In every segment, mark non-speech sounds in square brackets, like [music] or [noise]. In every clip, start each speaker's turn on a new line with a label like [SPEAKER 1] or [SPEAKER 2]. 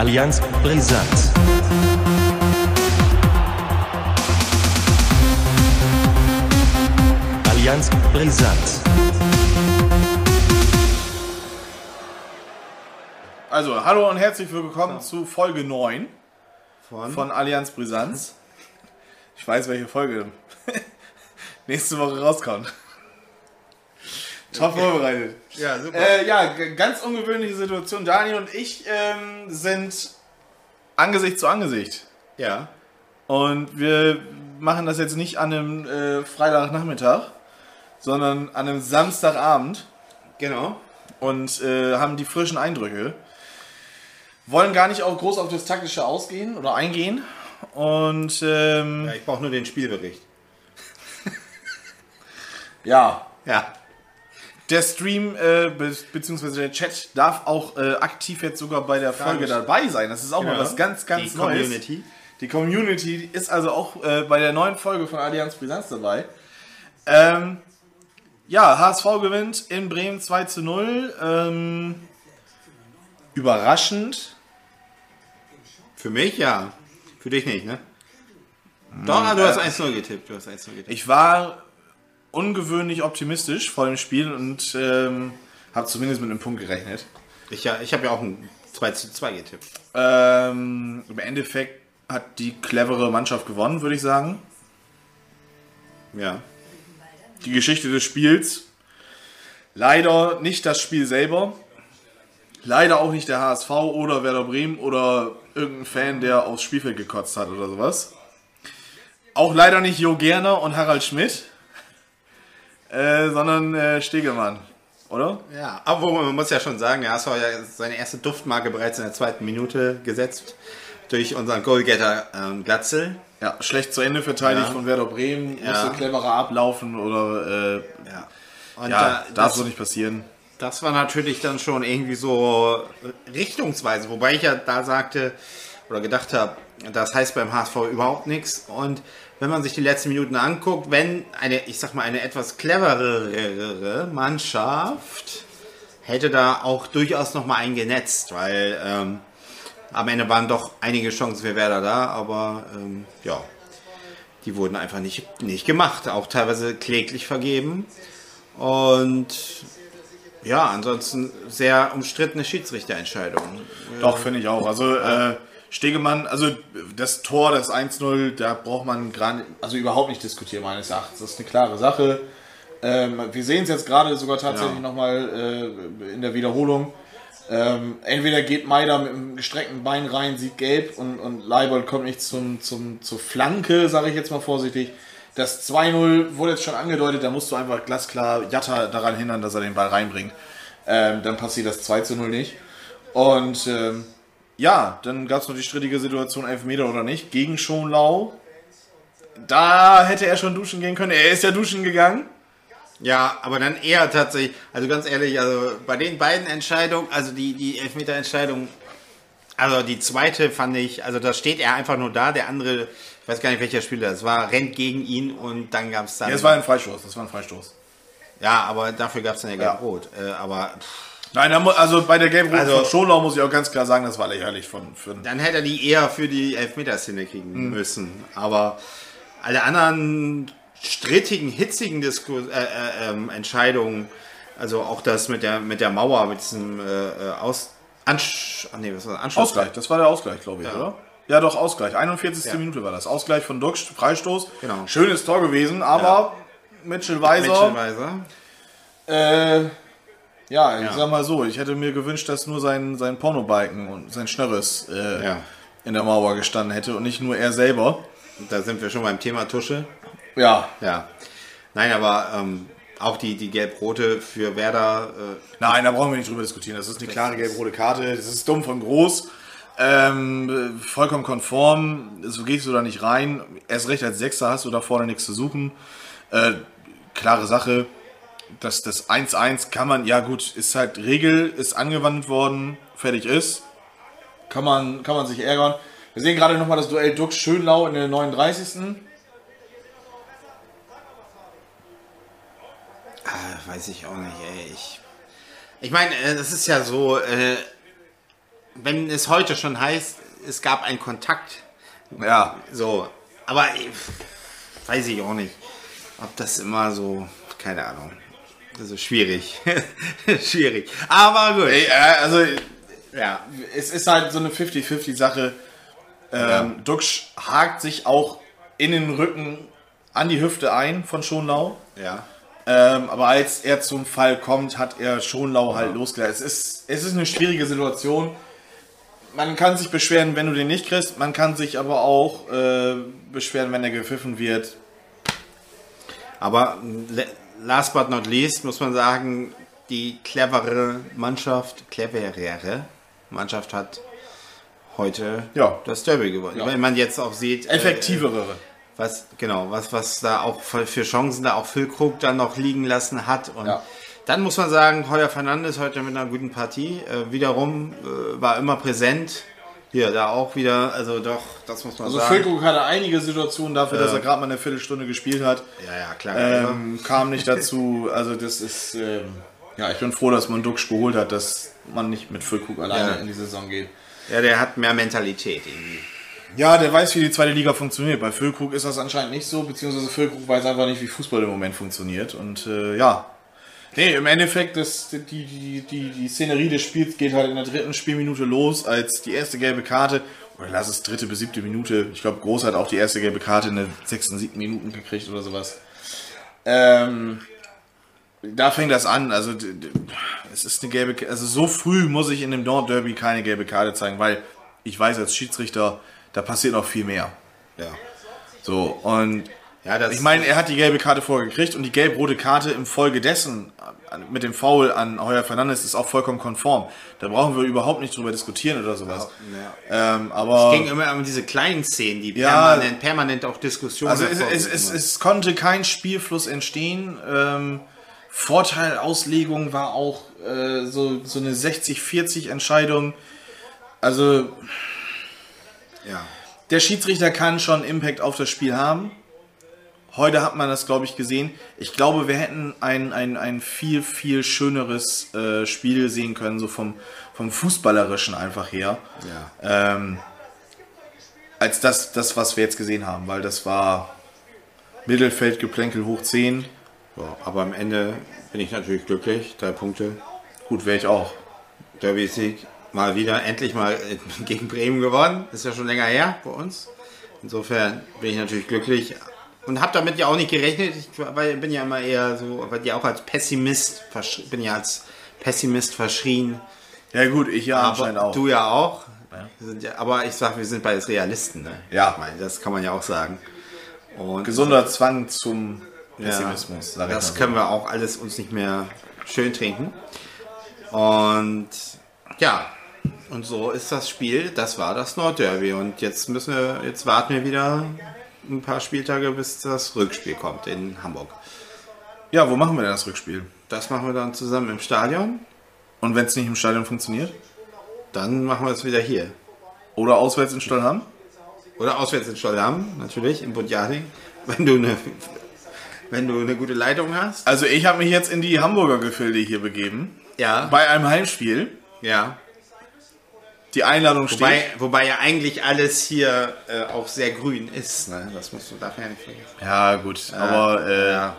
[SPEAKER 1] Allianz Brisant. Allianz Brisant.
[SPEAKER 2] Also, hallo und herzlich willkommen zu Folge 9
[SPEAKER 3] Von?
[SPEAKER 2] von Allianz Brisanz. Ich weiß, welche Folge [laughs] nächste Woche rauskommt. Top vorbereitet.
[SPEAKER 3] Ja, super.
[SPEAKER 2] Äh, ja, ganz ungewöhnliche Situation. Daniel und ich ähm, sind Angesicht zu Angesicht.
[SPEAKER 3] ja.
[SPEAKER 2] Und wir machen das jetzt nicht an einem äh, Freitagnachmittag, sondern an einem Samstagabend
[SPEAKER 3] Genau.
[SPEAKER 2] und äh, haben die frischen Eindrücke. Wollen gar nicht auch groß auf das Taktische ausgehen oder eingehen. Und ähm,
[SPEAKER 3] Ja, ich brauche nur den Spielbericht.
[SPEAKER 2] ja,
[SPEAKER 3] Ja.
[SPEAKER 2] Der Stream äh, be beziehungsweise der Chat darf auch äh, aktiv jetzt sogar bei der Folge dabei sein. Das ist auch mal
[SPEAKER 3] Ja.
[SPEAKER 2] was ganz, ganz
[SPEAKER 3] Die
[SPEAKER 2] Neues.
[SPEAKER 3] Community.
[SPEAKER 2] Die Community ist also auch äh, bei der neuen Folge von Allianz Brisanz dabei. Ähm, ja, HSV gewinnt in Bremen 2 zu 0. Ähm, überraschend.
[SPEAKER 3] Für mich ja. Für dich nicht, ne? Doch, ah, du hast 1-0 getippt. Du hast 1-0 getippt.
[SPEAKER 2] Ich war ungewöhnlich optimistisch vor dem Spiel und ähm, habe zumindest mit einem Punkt gerechnet.
[SPEAKER 3] Ich, ja, ich habe ja auch ein 2 zu 2 getippt.
[SPEAKER 2] Ähm, Im Endeffekt hat die clevere Mannschaft gewonnen, würde ich sagen.
[SPEAKER 3] Ja.
[SPEAKER 2] Die Geschichte des Spiels. Leider nicht das Spiel selber. Leider auch nicht der HSV oder Werder Bremen oder irgendein Fan, der aufs Spielfeld gekotzt hat oder sowas. Auch leider nicht Jo Gerner und Harald Schmidt, äh, sondern äh, Stegemann, oder?
[SPEAKER 3] Ja, aber man muss ja schon sagen, der HSV hat ja seine erste Duftmarke bereits in der zweiten Minute gesetzt. Durch unseren Goalgetter ähm, Glatzel.
[SPEAKER 2] Ja, schlecht zu Ende verteidigt
[SPEAKER 3] Ja.
[SPEAKER 2] von Werder Bremen,
[SPEAKER 3] Ja.
[SPEAKER 2] musste cleverer ablaufen oder äh,
[SPEAKER 3] Ja. Und
[SPEAKER 2] ja,
[SPEAKER 3] da,
[SPEAKER 2] darf
[SPEAKER 3] das,
[SPEAKER 2] so nicht passieren.
[SPEAKER 3] das war natürlich dann schon irgendwie so richtungsweise, wobei ich ja da sagte oder gedacht habe, das heißt beim HSV überhaupt nichts. Und wenn man sich die letzten Minuten anguckt, wenn eine, ich sag mal, eine etwas cleverere Mannschaft hätte da auch durchaus noch mal einen genetzt, weil ähm, am Ende waren doch einige Chancen für Werder da, aber ähm, ja, die wurden einfach nicht, nicht gemacht, auch teilweise kläglich vergeben. Und ja, ansonsten sehr umstrittene Schiedsrichterentscheidung.
[SPEAKER 2] Doch, finde ich auch. Also äh, Stegemann, also das Tor, das 1-0, da braucht man gerade, also überhaupt nicht diskutieren, meines Erachtens. Das ist eine klare Sache. Ähm, wir sehen es jetzt gerade sogar tatsächlich
[SPEAKER 3] Ja.
[SPEAKER 2] nochmal äh, in der Wiederholung. Ähm, entweder geht Maider mit einem gestreckten Bein rein, sieht gelb und, und Leibold kommt nicht zum, zum, zur Flanke, sage ich jetzt mal vorsichtig. Das 2-0 wurde jetzt schon angedeutet, da musst du einfach glasklar Jatta daran hindern, dass er den Ball reinbringt. Ähm, dann passiert das 2 0 nicht. Und ähm, ja, dann gab es noch die strittige Situation, Elfmeter oder nicht, gegen Schonlau. Da hätte er schon duschen gehen können. Er ist ja duschen gegangen.
[SPEAKER 3] Ja, aber dann eher tatsächlich, also ganz ehrlich, also bei den beiden Entscheidungen, also die, die Elfmeter-Entscheidung, also die zweite fand ich, also da steht er einfach nur da, der andere, ich weiß gar nicht welcher Spieler das war, rennt gegen ihn und dann gab es dann.
[SPEAKER 2] Ja, das war ein Freistoß. Das war ein Freistoß.
[SPEAKER 3] ja, aber dafür gab es dann ja
[SPEAKER 2] Ja.
[SPEAKER 3] gelb-rot. Äh, aber pff,
[SPEAKER 2] Nein, also bei der gelben
[SPEAKER 3] Also-
[SPEAKER 2] von Schonlau muss ich auch ganz klar sagen, das war lächerlich von. von
[SPEAKER 3] dann hätte er die eher für die Elfmeterszene kriegen müssen. Aber alle anderen strittigen, hitzigen Disku äh, äh, ähm, Entscheidungen, also auch das mit der mit der Mauer, mit diesem äh, äh, Aus Ansch ah, nee, was war das? Anschluss
[SPEAKER 2] Ausgleich, das war der Ausgleich, glaube ich,
[SPEAKER 3] Ja.
[SPEAKER 2] oder? Ja, doch, Ausgleich. 41.
[SPEAKER 3] Ja.
[SPEAKER 2] Minute war das. Ausgleich von Duxch, Freistoß.
[SPEAKER 3] Genau.
[SPEAKER 2] Schönes Tor gewesen, aber Mitchell Weiser.
[SPEAKER 3] Mitchellweiser.
[SPEAKER 2] Äh, ja, ich
[SPEAKER 3] Ja.
[SPEAKER 2] sag mal so, ich hätte mir gewünscht, dass nur sein, sein Pornobalken und sein Schnörres äh,
[SPEAKER 3] Ja.
[SPEAKER 2] in der Mauer gestanden hätte und nicht nur er selber.
[SPEAKER 3] Da sind wir schon beim Thema Tusche.
[SPEAKER 2] Ja,
[SPEAKER 3] Ja. Nein, aber ähm, auch die, die gelb-rote für Werder, äh,
[SPEAKER 2] nein, da brauchen wir nicht drüber diskutieren. Das ist eine klare gelb-rote Karte. Das ist dumm von groß. Ähm, vollkommen konform. So gehst du da nicht rein. Erst recht als Sechster hast du da vorne nichts zu suchen. Äh, klare Sache. Das, das 1-1 kann man, ja gut, ist halt Regel, ist angewandt worden, fertig ist. Kann man, kann man sich ärgern. Wir sehen gerade nochmal das Duell Dux Schönlau in der 39.
[SPEAKER 3] ah, weiß ich auch nicht, ey. Ich, ich meine, äh, das ist ja so, äh, wenn es heute schon heißt, es gab einen Kontakt,
[SPEAKER 2] Ja.
[SPEAKER 3] so, aber äh, weiß ich auch nicht, ob das immer so, keine Ahnung, also schwierig, [laughs] schwierig, aber gut,
[SPEAKER 2] Ey, äh, also
[SPEAKER 3] ja,
[SPEAKER 2] es ist halt so eine 50-50-Sache. Ähm, Duxch hakt sich auch in den Rücken an die Hüfte ein von Schonlau.
[SPEAKER 3] ja,
[SPEAKER 2] Ähm, aber als er zum Fall kommt, hat er Schonlau halt losgelassen. Es ist, es ist eine schwierige Situation. Man kann sich beschweren, wenn du den nicht kriegst. Man kann sich aber auch äh, beschweren, wenn er gepfiffen wird.
[SPEAKER 3] aber le- last but not least muss man sagen, die clevere Mannschaft, cleverere Mannschaft hat heute
[SPEAKER 2] Ja.
[SPEAKER 3] das Derby gewonnen.
[SPEAKER 2] Ja.
[SPEAKER 3] Wenn man jetzt auch sieht, äh,
[SPEAKER 2] Effektivere.
[SPEAKER 3] was genau, was was da auch für Chancen da auch Füllkrug dann noch liegen lassen hat und
[SPEAKER 2] Ja.
[SPEAKER 3] dann muss man sagen, Heuer Fernandes heute mit einer guten Partie äh, wiederum äh, war immer präsent. Hier da auch wieder, also doch, das muss man
[SPEAKER 2] Also
[SPEAKER 3] sagen.
[SPEAKER 2] Füllkrug hatte einige Situationen dafür, dass er gerade mal eine Viertelstunde gespielt hat.
[SPEAKER 3] ja, ja, klar.
[SPEAKER 2] Ähm, [laughs] kam nicht dazu. Also das ist... Ähm, ja, ich bin froh, dass man Duxch geholt hat, dass man nicht mit Füllkrug alleine
[SPEAKER 3] Ja.
[SPEAKER 2] in die Saison geht.
[SPEAKER 3] Ja, der hat mehr Mentalität irgendwie.
[SPEAKER 2] Ja, der weiß, wie die zweite Liga funktioniert. Bei Füllkrug ist das anscheinend nicht so, beziehungsweise Füllkrug weiß einfach nicht, wie Fußball im Moment funktioniert. Und äh, ja. Nee, im Endeffekt, das, die, die, die, die Szenerie des Spiels geht halt in der dritten Spielminute los, als die erste gelbe Karte, oder lass es dritte bis siebte Minute, ich glaube, Groß hat auch die erste gelbe Karte in der sechsten, siebten Minuten gekriegt oder sowas. Ähm, da fängt das an, also es ist eine gelbe, also so früh muss ich in dem Nord Derby keine gelbe Karte zeigen, weil ich weiß als Schiedsrichter, da passiert noch viel mehr.
[SPEAKER 3] Ja.
[SPEAKER 2] So, und
[SPEAKER 3] Ja, das
[SPEAKER 2] ich meine, er hat die gelbe Karte vorgekriegt und die gelb-rote Karte im Folge dessen mit dem Foul an Heuer Fernandes ist auch vollkommen konform. Da brauchen wir überhaupt nicht drüber diskutieren oder sowas. Ähm, aber
[SPEAKER 3] ging immer um diese kleinen Szenen, die
[SPEAKER 2] Ja.
[SPEAKER 3] permanent, permanent auch Diskussionen
[SPEAKER 2] also es, es, es, es konnte kein Spielfluss entstehen. Ähm, Vorteilauslegung war auch äh, so, so eine 60-40 Entscheidung. Also
[SPEAKER 3] ja.
[SPEAKER 2] der Schiedsrichter kann schon Impact auf das Spiel haben. Heute hat man das, glaube ich, gesehen. Ich glaube, wir hätten ein, ein, ein viel, viel schöneres äh, Spiel sehen können, so vom, vom Fußballerischen einfach her,
[SPEAKER 3] Ja.
[SPEAKER 2] ähm, als das, das, was wir jetzt gesehen haben, weil das war Mittelfeldgeplänkel hoch 10.
[SPEAKER 3] Ja, aber am Ende bin ich natürlich glücklich. Drei Punkte.
[SPEAKER 2] Gut, wäre ich auch.
[SPEAKER 3] Derby-Sieg. Mal wieder, endlich mal [laughs] gegen Bremen gewonnen. Ist ja schon länger her bei uns. Insofern bin ich natürlich glücklich. Und habe damit ja auch nicht gerechnet. Ich bin ja immer eher so, weil ja auch als Pessimist, bin ja als Pessimist verschrien.
[SPEAKER 2] Ja gut, ich ja anscheinend
[SPEAKER 3] Aber
[SPEAKER 2] auch.
[SPEAKER 3] du ja auch. Ja, aber ich sag, wir sind beides Realisten. Ne?
[SPEAKER 2] Ja.
[SPEAKER 3] Ich meine, das kann man ja auch sagen. Und
[SPEAKER 2] Gesunder Zwang zum
[SPEAKER 3] ja,
[SPEAKER 2] Pessimismus. ich
[SPEAKER 3] das
[SPEAKER 2] so.
[SPEAKER 3] können wir auch alles uns nicht mehr schön trinken. Und ja, und so ist das Spiel. Das war das Nordderby. Und jetzt müssen wir, jetzt warten wir wieder ein paar Spieltage, bis das Rückspiel kommt in Hamburg.
[SPEAKER 2] Ja, wo machen wir denn das Rückspiel?
[SPEAKER 3] Das machen wir dann zusammen im Stadion.
[SPEAKER 2] Und wenn es nicht im Stadion funktioniert?
[SPEAKER 3] Dann machen wir es wieder hier.
[SPEAKER 2] Oder auswärts in Stollham?
[SPEAKER 3] Oder auswärts in Stollham, natürlich, in Budjading. [laughs] Wenn du eine, wenn du eine gute Leitung hast.
[SPEAKER 2] Also ich habe mich jetzt in die Hamburger Gefilde hier begeben.
[SPEAKER 3] Ja.
[SPEAKER 2] Bei einem Heimspiel.
[SPEAKER 3] Ja.
[SPEAKER 2] Die Einladung steht.
[SPEAKER 3] Wobei, wobei ja eigentlich alles hier äh, auch sehr grün ist. Ne? Das musst du dafür ja nicht vergessen.
[SPEAKER 2] ja gut, aber äh,
[SPEAKER 3] ja.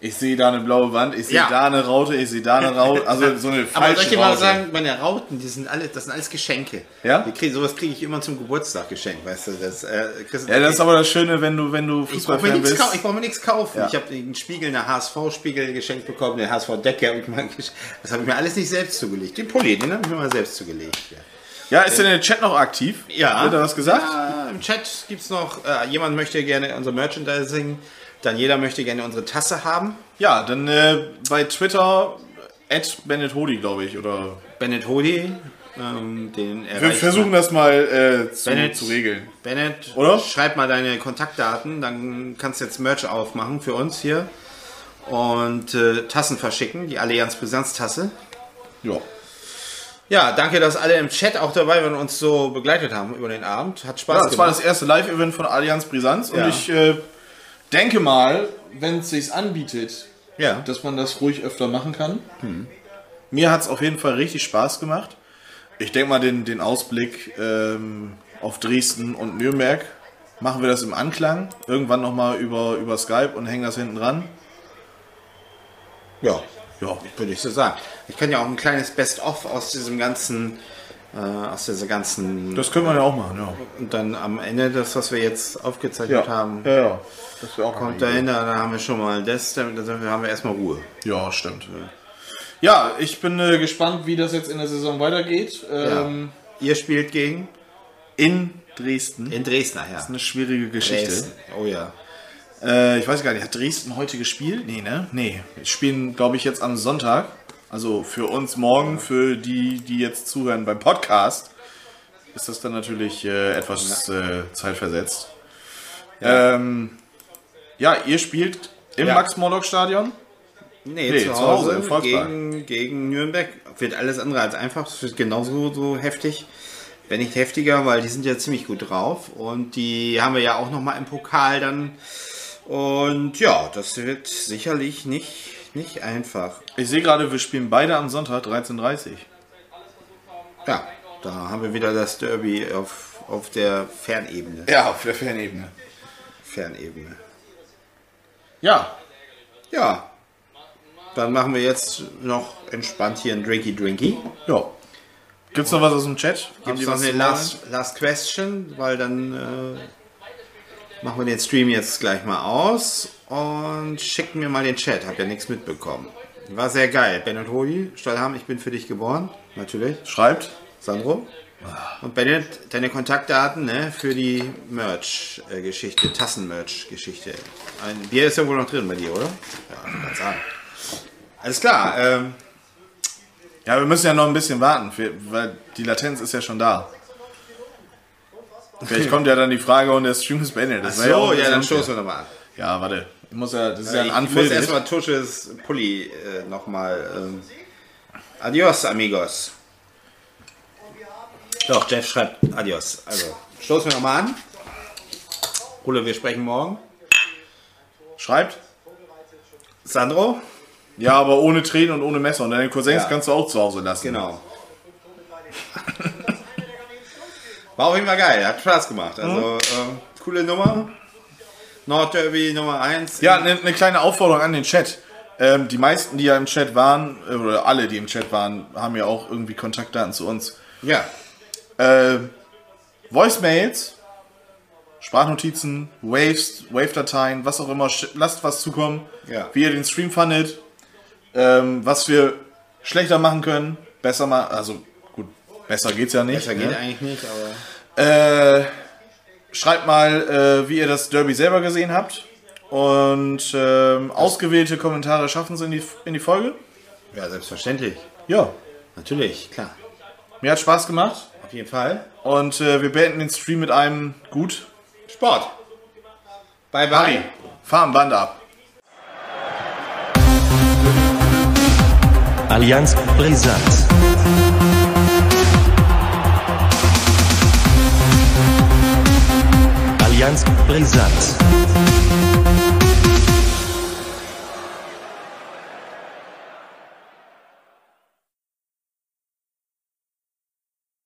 [SPEAKER 2] ich sehe da eine blaue Wand, ich sehe
[SPEAKER 3] Ja.
[SPEAKER 2] da eine Raute, ich sehe da eine Raute. [laughs] Also so eine falsche
[SPEAKER 3] Aber soll ich dir mal
[SPEAKER 2] Raute.
[SPEAKER 3] sagen, meine Rauten, die sind alle, das sind alles Geschenke.
[SPEAKER 2] Ja?
[SPEAKER 3] Krieg, sowas kriege ich immer zum Geburtstag geschenkt, weißt du. Das, äh, kriegst-
[SPEAKER 2] Ja, das ist aber das Schöne, wenn du, wenn du
[SPEAKER 3] ich brauche mir
[SPEAKER 2] Fußballfan
[SPEAKER 3] nichts
[SPEAKER 2] bist.
[SPEAKER 3] ich brauch mir nichts kaufen.
[SPEAKER 2] Ja.
[SPEAKER 3] Ich habe einen Spiegel, eine HSV-Spiegel geschenkt bekommen, den HSV-Decke [laughs] Das habe ich mir alles nicht selbst zugelegt. Den Pulli, den habe ich mir mal selbst zugelegt. Ja.
[SPEAKER 2] Ja, ist denn der Chat noch aktiv?
[SPEAKER 3] Ja.
[SPEAKER 2] Wird da was gesagt?
[SPEAKER 3] Ja, Im Chat gibt es noch, äh, jemand möchte gerne unser Merchandising, dann jeder möchte gerne unsere Tasse haben.
[SPEAKER 2] Ja, dann äh, bei Twitter at Bennett Hodi, glaube ich, oder.
[SPEAKER 3] Bennett Hodi, ähm, den
[SPEAKER 2] Wir versuchen
[SPEAKER 3] man.
[SPEAKER 2] das mal äh, zu,
[SPEAKER 3] Bennett.
[SPEAKER 2] zu regeln.
[SPEAKER 3] Bennett,
[SPEAKER 2] Oder?
[SPEAKER 3] schreib mal deine Kontaktdaten, dann kannst du jetzt Merch aufmachen für uns hier und äh, Tassen verschicken, die Allianz Brisanz-Tasse.
[SPEAKER 2] Ja.
[SPEAKER 3] Ja, danke, dass alle im Chat auch dabei waren und uns so begleitet haben über den Abend. Hat Spaß
[SPEAKER 2] Ja, das war
[SPEAKER 3] gemacht.
[SPEAKER 2] das erste Live-Event von Allianz Brisanz und
[SPEAKER 3] Ja.
[SPEAKER 2] ich äh, denke mal, wenn es sich anbietet,
[SPEAKER 3] ja.
[SPEAKER 2] dass man das ruhig öfter machen kann. Mir hat es auf jeden Fall richtig Spaß gemacht. Ich denke mal, den, den Ausblick ähm, auf Dresden und Nürnberg machen wir das im Anklang. Irgendwann nochmal über, über Skype und hängen das hinten dran.
[SPEAKER 3] Ja,
[SPEAKER 2] Ja,
[SPEAKER 3] würde ich so sagen. Ich kann ja auch ein kleines Best-of aus diesem ganzen, äh, aus dieser ganzen,
[SPEAKER 2] das können wir ja auch machen, ja.
[SPEAKER 3] und dann am Ende das, was wir jetzt aufgezeichnet haben,
[SPEAKER 2] ja, ja. Das wäre auch
[SPEAKER 3] kommt
[SPEAKER 2] mal eine
[SPEAKER 3] dahin, dann haben wir schon mal das, dann dann haben wir erstmal Ruhe.
[SPEAKER 2] Ja, stimmt. Ja, ich bin äh, gespannt, wie das jetzt in der Saison weitergeht. Ähm,
[SPEAKER 3] Ihr spielt gegen?
[SPEAKER 2] In Dresden.
[SPEAKER 3] In Dresden, ja.
[SPEAKER 2] Eine schwierige Geschichte.
[SPEAKER 3] Dresden. Oh ja.
[SPEAKER 2] Äh, ich weiß gar nicht, hat Dresden heute gespielt? Nee, ne? Nee. Wir spielen, glaube ich, jetzt am Sonntag. Also für uns morgen, für die, die jetzt zuhören beim Podcast, ist das dann natürlich äh, etwas äh, zeitversetzt. Ja. Ähm, ja, ihr spielt im
[SPEAKER 3] Ja.
[SPEAKER 2] Max-Morlock-Stadion.
[SPEAKER 3] Nee,
[SPEAKER 2] Nee,
[SPEAKER 3] zu
[SPEAKER 2] zu
[SPEAKER 3] Hause,
[SPEAKER 2] Hause, im Volkspark.
[SPEAKER 3] gegen, gegen Nürnberg wird alles andere als einfach. Es wird genauso so heftig, wenn nicht heftiger, weil die sind ja ziemlich gut drauf und die haben wir ja auch noch mal im Pokal dann. Und ja, das wird sicherlich nicht, nicht einfach.
[SPEAKER 2] Ich sehe gerade, wir spielen beide am Sonntag 13.30 Uhr.
[SPEAKER 3] Ja, da haben wir wieder das Derby auf, auf der Fernebene.
[SPEAKER 2] Ja, auf der Fernebene.
[SPEAKER 3] Fernebene.
[SPEAKER 2] Ja,
[SPEAKER 3] Ja, dann machen wir jetzt noch entspannt hier ein Drinky Drinky.
[SPEAKER 2] ja. Gibt's noch was aus dem Chat? Haben
[SPEAKER 3] Gibt
[SPEAKER 2] die
[SPEAKER 3] es noch eine last, last Question, weil dann äh, machen wir den Stream jetzt gleich mal aus und schicken mir mal den Chat. Hab ja nichts mitbekommen. War sehr geil. Bennett Holi, Stallham, ich bin für dich geboren. Natürlich.
[SPEAKER 2] Schreibt.
[SPEAKER 3] Sandro. Und Bennett, deine Kontaktdaten ne, für die Merch-Geschichte, Tassen-Merch-Geschichte. Ein Bier ist ja wohl noch drin bei dir, oder? Ja, kann sagen. Alles klar. Ähm,
[SPEAKER 2] Ja, wir müssen ja noch ein bisschen warten, weil die Latenz ist ja schon da. Vielleicht kommt ja dann die Frage und der Stream ist beendet. Das
[SPEAKER 3] so,
[SPEAKER 2] wär auch
[SPEAKER 3] ja, dann stoßen wir nochmal an.
[SPEAKER 2] Ja, warte. Ich muss ja, das ist ja ein
[SPEAKER 3] ich muss
[SPEAKER 2] Anfeld.
[SPEAKER 3] erstmal Tusches Pulli äh, nochmal. Ähm, adios, amigos. Doch, Jeff schreibt Adios. Also, stoßen wir nochmal an. Ole, wir sprechen morgen.
[SPEAKER 2] Schreibt.
[SPEAKER 3] Sandro?
[SPEAKER 2] Ja, aber ohne Tränen und ohne Messer. Und deine Cousins
[SPEAKER 3] Ja.
[SPEAKER 2] kannst du auch zu Hause lassen.
[SPEAKER 3] Genau. [laughs] War auf jeden Fall geil, hat Spaß gemacht. Also, ähm, coole Nummer. Nordderby Nummer 1.
[SPEAKER 2] Ja, eine ne kleine Aufforderung an den Chat. Ähm, die meisten, die ja im Chat waren, äh, oder alle, die im Chat waren, haben ja auch irgendwie Kontaktdaten zu uns.
[SPEAKER 3] ja.
[SPEAKER 2] Äh, Voicemails, Sprachnotizen, Waves, Wave-Dateien, was auch immer, lasst was zukommen,
[SPEAKER 3] Ja.
[SPEAKER 2] wie ihr den Stream fandet, ähm, was wir schlechter machen können, besser mal, also besser geht's ja nicht.
[SPEAKER 3] Besser geht
[SPEAKER 2] ne?
[SPEAKER 3] eigentlich nicht, aber.
[SPEAKER 2] Äh, schreibt mal, äh, wie ihr das Derby selber gesehen habt. Und ähm, ausgewählte Kommentare schaffen es in die, in die Folge.
[SPEAKER 3] Ja, selbstverständlich.
[SPEAKER 2] Ja,
[SPEAKER 3] Natürlich, klar.
[SPEAKER 2] mir hat Spaß gemacht.
[SPEAKER 3] Auf jeden Fall.
[SPEAKER 2] Und äh, wir beenden den Stream mit einem gut.
[SPEAKER 3] Sport. Bye, bye.
[SPEAKER 2] Harry, fahr am Band ab.
[SPEAKER 1] Allianz Brisant. Allianz Brisant.